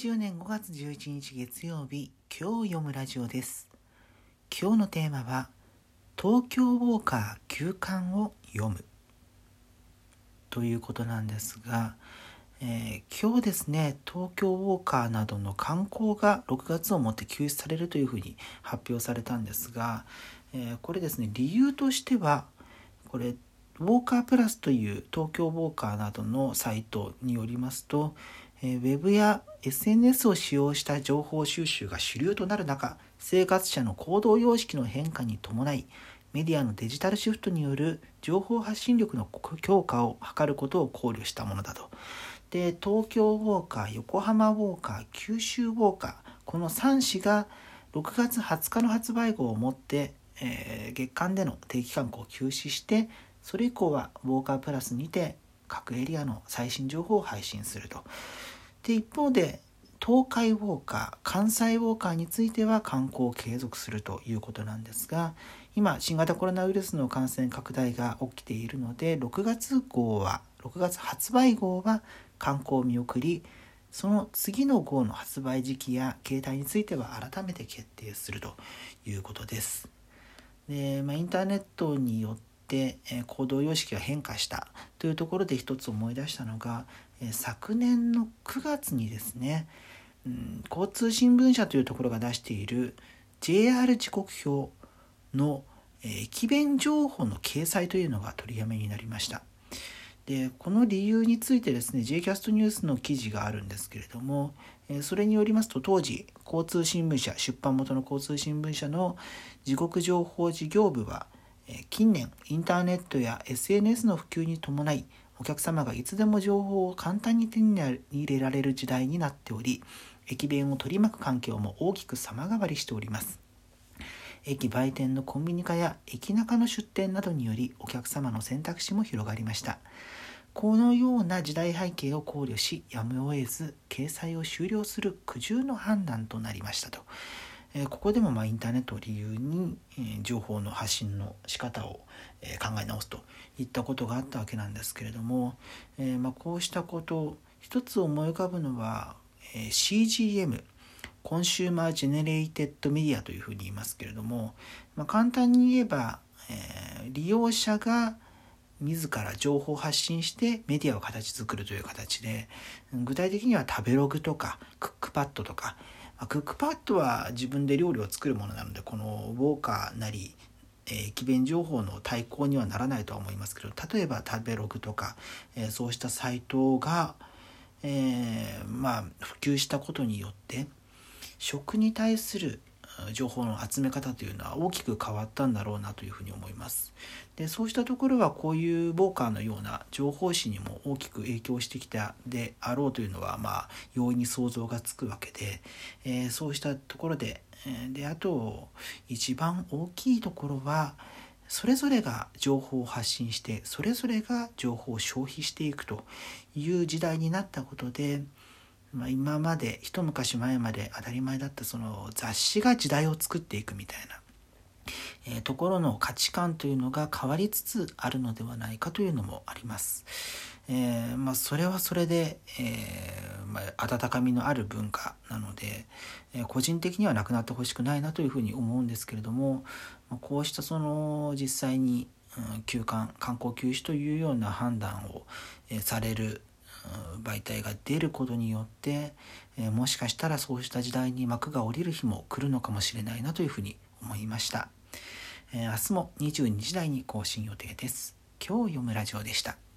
2020年5月11日月曜日今日読むラジオです。今日のテーマは東京ウォーカー休館を読む。ということなんですが、えー、今日ですね東京ウォーカーなどの観光が6月をもって休止されるというふうに発表されたんですが、えー、これですね理由としてはこれウォーカープラスという東京ウォーカーなどのサイトによりますと、ウェブや SNS を使用した情報収集が主流となる中生活者の行動様式の変化に伴いメディアのデジタルシフトによる情報発信力の強化を図ることを考慮したものだと。で東京ウォーカー横浜ウォーカー九州ウォーカーこの3紙が6月20日の発売号をもって、えー、月間での定期観光を休止してそれ以降はウォーカープラスにて各エリアの最新情報を配信すると。で一方で東海ウォーカー関西ウォーカーについては観光を継続するということなんですが今新型コロナウイルスの感染拡大が起きているので6月号は6月発売号は観光を見送りその次の号の発売時期や形態については改めて決定するということです。でまあ、インターネットによっ、え行動様式が変化したというところで一つ思い出したのが、え昨年の9月にですね、うん、交通新聞社というところが出している JR 時刻表の、え駅弁情報の掲載というのが取りやめになりました。でこの理由についてですね J キャストニュースの記事があるんですけれどもそれによりますと当時交通新聞社出版元の交通新聞社の時刻情報事業部は近年インターネットや SNS の普及に伴いお客様がいつでも情報を簡単に手に入れられる時代になっており駅弁を取り巻く環境も大きく様変わりしております。駅売店のコンビニ化や駅中の出店などによりお客様の選択肢も広がりました。このような時代背景を考慮しやむを得ず掲載を終了する苦渋の判断となりましたと。えここでもまインターネットを理由に、え情報の発信の仕方を、え考え直すといったことがあったわけなんですけれども、えまこうしたこと一つ思い浮かぶのは、え CGM Consumer Generated Media というふうに言いますけれども、ま、簡単に言えば、え、利用者が自ら情報を発信してメディアを形作るという形で具体的には食べログとかクックパッドとかクックパッドは自分で料理を作るものなのでこのウォーカーなり駅弁情報の対抗にはならないとは思いますけど例えば食べログとか、え、そうしたサイトが、えー、まあ普及したことによって食に対する情報の集め方というのは大きく変わったんだろうなというふうに思います。でそうしたところはこういうボーカーのような情報誌にも大きく影響してきたであろうというのはまあ容易に想像がつくわけで、えー、そうしたところでであと一番大きいところはそれぞれが情報を発信してそれぞれが情報を消費していくという時代になったことでまあ、今まで一昔前まで当たり前だったその雑誌が時代を作っていくみたいな、えー、ところの価値観というのが変わりつつあるのではないかというのもあります。えー、まあ、それはそれで、えー、まあ、温かみのある文化なので、え個人的にはなくなってほしくないなというふうに思うんですけれども、まこうしたその実際に、うん、休館観光休止というような判断を、えされる媒体が出ることによって、えもしかしたらそうした時代に幕が下りる日も来るのかもしれないなというふうに思いました、え明日も22時台に更新予定です。今日読むラジオでした。